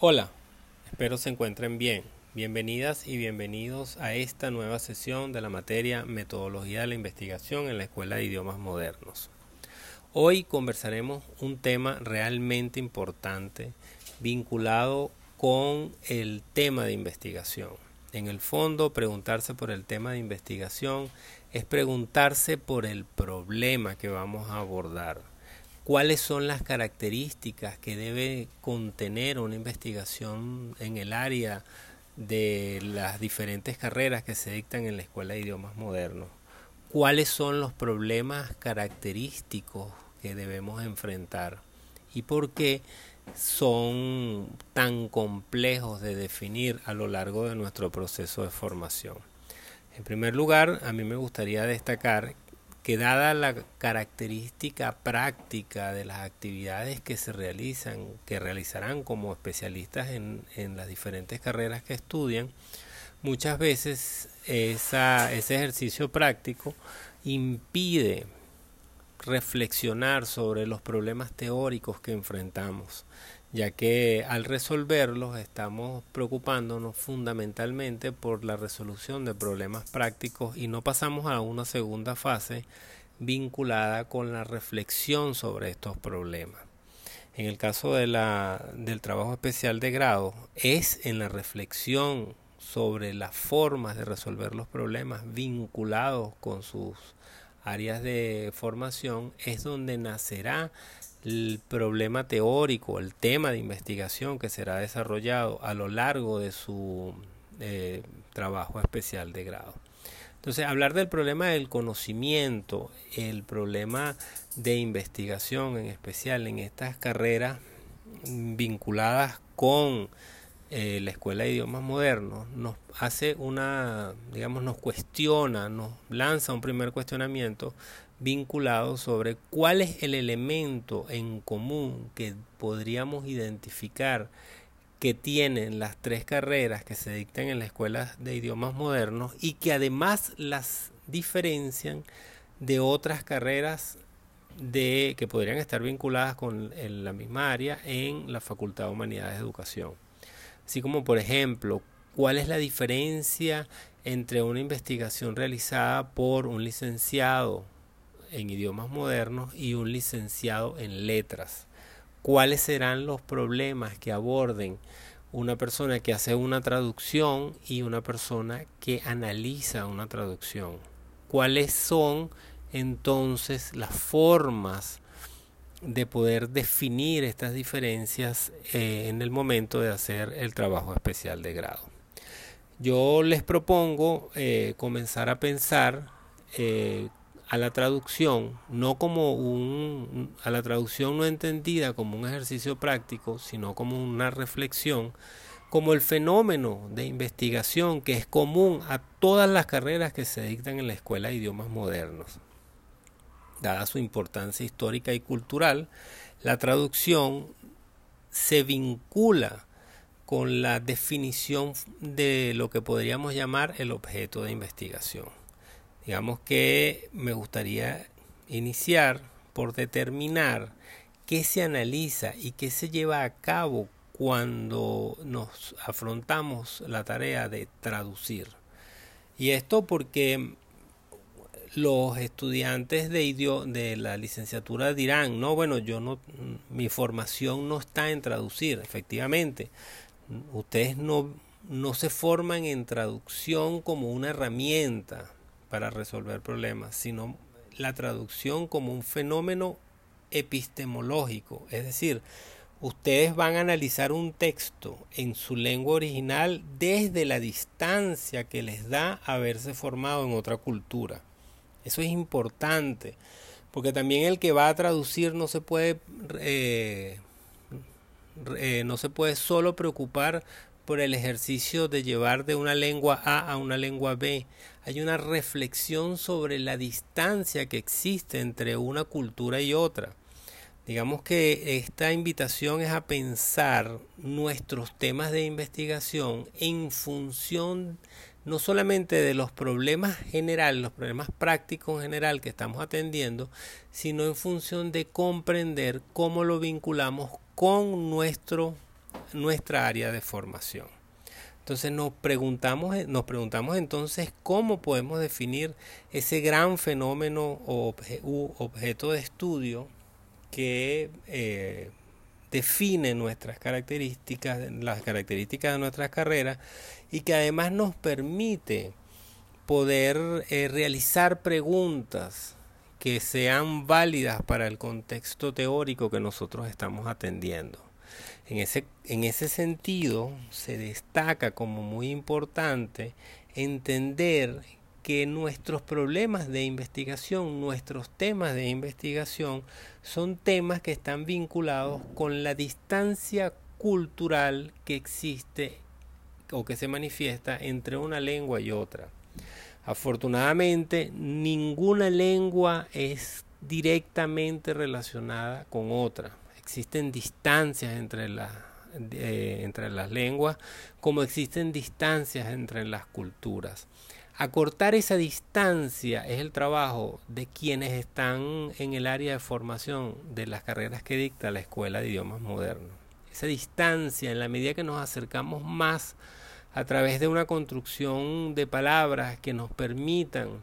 Hola, espero se encuentren bien. Bienvenidas y bienvenidos a esta nueva sesión de la materia Metodología de la Investigación en la Escuela de Idiomas Modernos. Hoy conversaremos un tema realmente importante vinculado con el tema de investigación. En el fondo, preguntarse por el tema de investigación es preguntarse por el problema que vamos a abordar cuáles son las características que debe contener una investigación en el área de las diferentes carreras que se dictan en la Escuela de Idiomas Modernos, cuáles son los problemas característicos que debemos enfrentar y por qué son tan complejos de definir a lo largo de nuestro proceso de formación. En primer lugar, a mí me gustaría destacar que dada la característica práctica de las actividades que se realizan, que realizarán como especialistas en, las diferentes carreras que estudian, muchas veces ese ejercicio práctico impide reflexionar sobre los problemas teóricos que enfrentamos ya que al resolverlos estamos preocupándonos fundamentalmente por la resolución de problemas prácticos y no pasamos a una segunda fase vinculada con la reflexión sobre estos problemas. En el caso de la, del trabajo especial de grado, es en la reflexión sobre las formas de resolver los problemas vinculados con sus áreas de formación, es donde nacerá el problema teórico, el tema de investigación que será desarrollado a lo largo de su eh, trabajo especial de grado. Entonces, hablar del problema del conocimiento, el problema de investigación en especial en estas carreras vinculadas con eh, la Escuela de Idiomas Modernos, nos hace una, digamos, nos cuestiona, nos lanza un primer cuestionamiento vinculado sobre cuál es el elemento en común que podríamos identificar que tienen las tres carreras que se dictan en la escuela de idiomas modernos y que además las diferencian de otras carreras de que podrían estar vinculadas con la misma área en la Facultad de Humanidades de Educación. Así como por ejemplo, cuál es la diferencia entre una investigación realizada por un licenciado en idiomas modernos y un licenciado en letras. ¿Cuáles serán los problemas que aborden una persona que hace una traducción y una persona que analiza una traducción? ¿Cuáles son entonces las formas de poder definir estas diferencias eh, en el momento de hacer el trabajo especial de grado? Yo les propongo eh, comenzar a pensar eh, a la traducción, no como un, a la traducción no entendida como un ejercicio práctico, sino como una reflexión, como el fenómeno de investigación que es común a todas las carreras que se dictan en la Escuela de Idiomas Modernos. Dada su importancia histórica y cultural, la traducción se vincula con la definición de lo que podríamos llamar el objeto de investigación. Digamos que me gustaría iniciar por determinar qué se analiza y qué se lleva a cabo cuando nos afrontamos la tarea de traducir. Y esto porque los estudiantes de, de la licenciatura dirán, no, bueno, yo no, mi formación no está en traducir, efectivamente. Ustedes no, no se forman en traducción como una herramienta, para resolver problemas, sino la traducción como un fenómeno epistemológico, es decir, ustedes van a analizar un texto en su lengua original desde la distancia que les da haberse formado en otra cultura. Eso es importante, porque también el que va a traducir no se puede eh, eh, no se puede solo preocupar por el ejercicio de llevar de una lengua A a una lengua B. Hay una reflexión sobre la distancia que existe entre una cultura y otra. Digamos que esta invitación es a pensar nuestros temas de investigación en función no solamente de los problemas generales, los problemas prácticos en general que estamos atendiendo, sino en función de comprender cómo lo vinculamos con nuestro nuestra área de formación. Entonces nos preguntamos, nos preguntamos entonces cómo podemos definir ese gran fenómeno o objeto de estudio que eh, define nuestras características, las características de nuestras carreras y que además nos permite poder eh, realizar preguntas que sean válidas para el contexto teórico que nosotros estamos atendiendo. En ese, en ese sentido, se destaca como muy importante entender que nuestros problemas de investigación, nuestros temas de investigación, son temas que están vinculados con la distancia cultural que existe o que se manifiesta entre una lengua y otra. Afortunadamente, ninguna lengua es directamente relacionada con otra. Existen distancias entre, eh, entre las lenguas, como existen distancias entre las culturas. Acortar esa distancia es el trabajo de quienes están en el área de formación de las carreras que dicta la Escuela de Idiomas Modernos. Esa distancia, en la medida que nos acercamos más a través de una construcción de palabras que nos permitan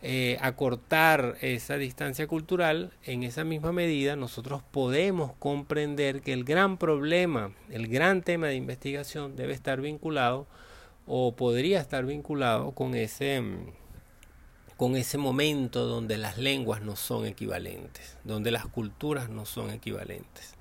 eh, acortar esa distancia cultural, en esa misma medida nosotros podemos comprender que el gran problema, el gran tema de investigación debe estar vinculado o podría estar vinculado con ese con ese momento donde las lenguas no son equivalentes, donde las culturas no son equivalentes.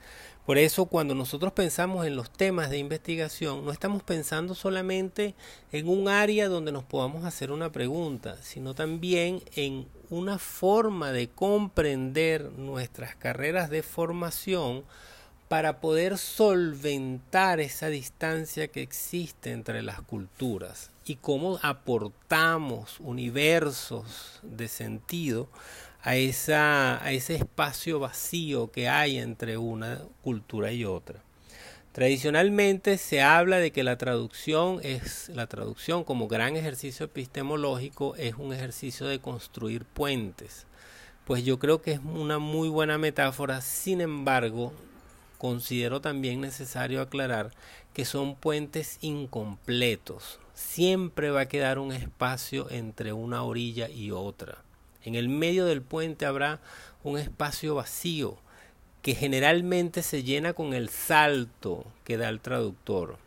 Por eso cuando nosotros pensamos en los temas de investigación, no estamos pensando solamente en un área donde nos podamos hacer una pregunta, sino también en una forma de comprender nuestras carreras de formación para poder solventar esa distancia que existe entre las culturas y cómo aportamos universos de sentido a, ese espacio vacío que hay entre una cultura y otra. Tradicionalmente se habla de que la traducción es la traducción como gran ejercicio epistemológico es un ejercicio de construir puentes. Pues yo creo que es una muy buena metáfora, sin embargo, considero también necesario aclarar que son puentes incompletos. Siempre va a quedar un espacio entre una orilla y otra. En el medio del puente habrá un espacio vacío que generalmente se llena con el salto que da el traductor.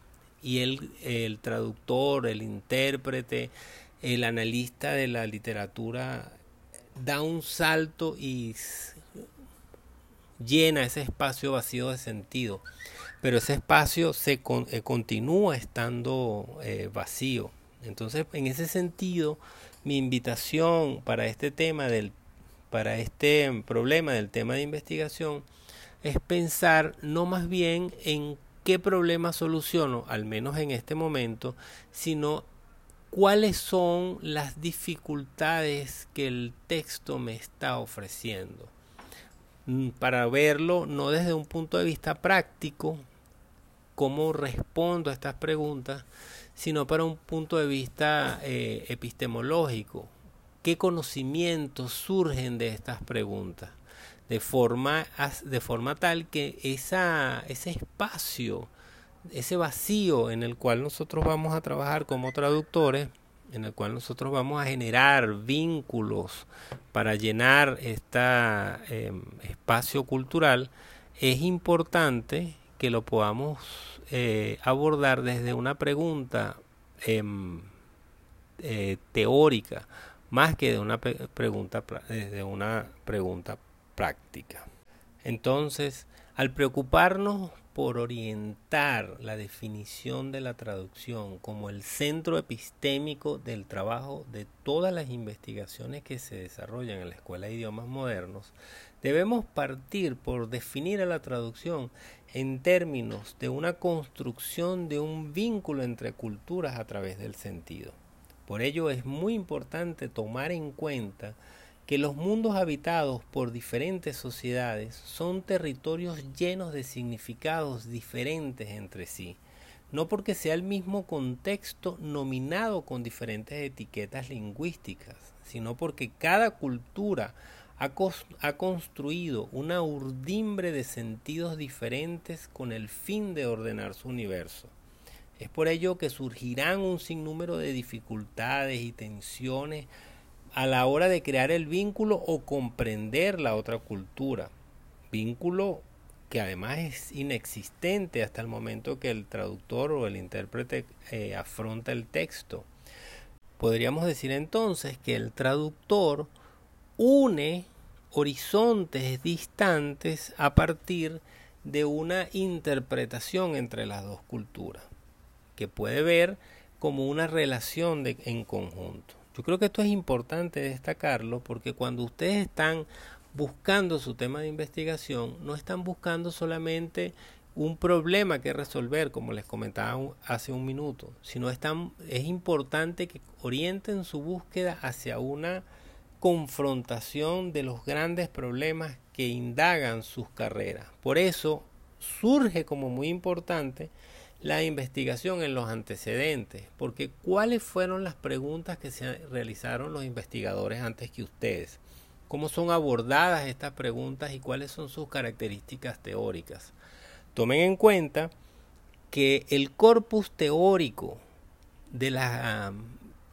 Y el, traductor, el intérprete, el analista de la literatura da un salto y llena ese espacio vacío de sentido, pero ese espacio se eh, continúa estando eh, vacío. Entonces, en ese sentido, mi invitación para este tema del para este problema del tema de investigación es pensar no más bien en qué problema soluciono, al menos en este momento, sino cuáles son las dificultades que el texto me está ofreciendo. Mm, para verlo no desde un punto de vista práctico, cómo respondo a estas preguntas, sino para un punto de vista eh, epistemológico. ¿Qué conocimientos surgen de estas preguntas? De forma, de forma tal que esa, ese espacio, ese vacío en el cual nosotros vamos a trabajar como traductores, en el cual nosotros vamos a generar vínculos para llenar este espacio cultural, es importante que lo podamos eh, abordar desde una pregunta em, eh, teórica más que de una pregunta desde una pregunta práctica. Entonces, al preocuparnos por orientar la definición de la traducción como el centro epistémico del trabajo de todas las investigaciones que se desarrollan en la Escuela de Idiomas Modernos, debemos partir por definir a la traducción en términos de una construcción de un vínculo entre culturas a través del sentido. Por ello es muy importante tomar en cuenta que los mundos habitados por diferentes sociedades son territorios llenos de significados diferentes entre sí, no porque sea el mismo contexto nominado con diferentes etiquetas lingüísticas, sino porque cada cultura ha, construido una urdimbre de sentidos diferentes con el fin de ordenar su universo. Es por ello que surgirán un sinnúmero de dificultades y tensiones a la hora de crear el vínculo o comprender la otra cultura. Vínculo que además es inexistente hasta el momento que el traductor o el intérprete eh, afronta el texto. Podríamos decir entonces que el traductor une horizontes distantes a partir de una interpretación entre las dos culturas, que puede ver como una relación en conjunto. Yo creo que esto es importante destacarlo porque cuando ustedes están buscando su tema de investigación, no están buscando solamente un problema que resolver, como les comentaba hace un minuto, sino es importante que orienten su búsqueda hacia una confrontación de los grandes problemas que indagan sus carreras. Por eso surge como muy importante la investigación en los antecedentes, porque cuáles fueron las preguntas que se realizaron los investigadores antes que ustedes, cómo son abordadas estas preguntas y cuáles son sus características teóricas. Tomen en cuenta que el corpus teórico de la,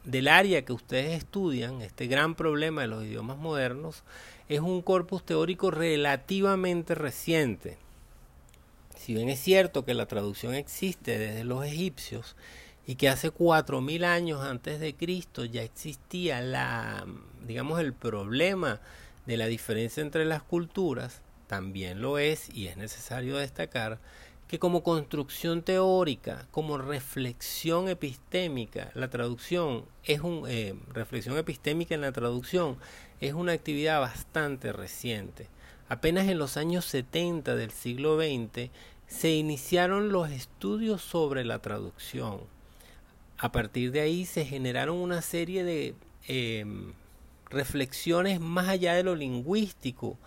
del área que ustedes estudian, este gran problema de los idiomas modernos, es un corpus teórico relativamente reciente. Si bien es cierto que la traducción existe desde los egipcios y que hace cuatro mil años antes de Cristo ya existía la, digamos, el problema de la diferencia entre las culturas, también lo es y es necesario destacar que como construcción teórica, como reflexión epistémica, la traducción es un eh, reflexión epistémica en la traducción es una actividad bastante reciente. Apenas en los años 70 del siglo XX se iniciaron los estudios sobre la traducción. A partir de ahí se generaron una serie de em, reflexiones más allá de lo lingüístico,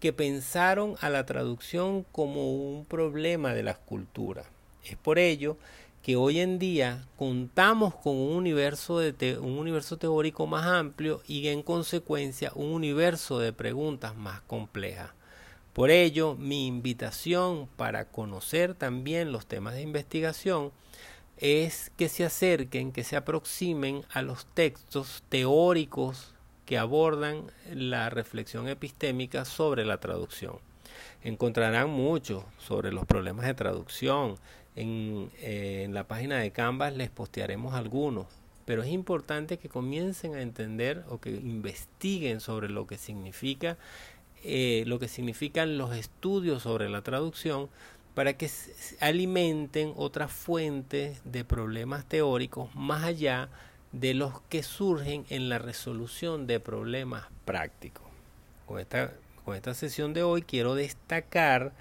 que pensaron a la traducción como un problema de las culturas. Es por ello que hoy en día contamos con un universo, de un universo teórico más amplio y en consecuencia un universo de preguntas más complejas. Por ello, mi invitación para conocer también los temas de investigación es que se acerquen, que se aproximen a los textos teóricos que abordan la reflexión epistémica sobre la traducción. Encontrarán mucho sobre los problemas de traducción. En, eh, en la página de Canvas les postearemos algunos, pero es importante que comiencen a entender o que investiguen sobre lo que significa eh, lo que significan los estudios sobre la traducción para que alimenten otras fuentes de problemas teóricos más allá de los que surgen en la resolución de problemas prácticos. Con esta, con esta sesión de hoy quiero destacar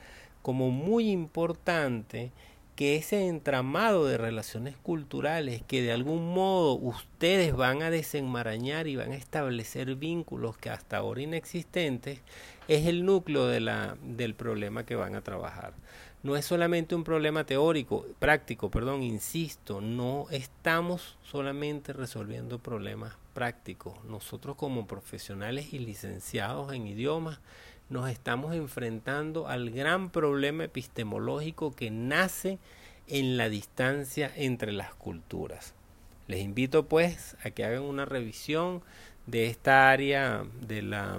como muy importante que ese entramado de relaciones culturales que de algún modo ustedes van a desenmarañar y van a establecer vínculos que hasta ahora inexistentes es el núcleo de la, del problema que van a trabajar no es solamente un problema teórico, práctico, perdón, insisto, no estamos solamente resolviendo problemas prácticos. Nosotros como profesionales y licenciados en idiomas nos estamos enfrentando al gran problema epistemológico que nace en la distancia entre las culturas. Les invito pues a que hagan una revisión de esta área de, la,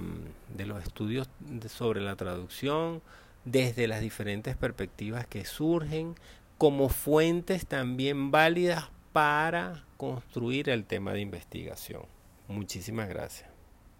de los estudios sobre la traducción, desde las diferentes perspectivas que surgen como fuentes también válidas para construir el tema de investigación. Muchísimas gracias.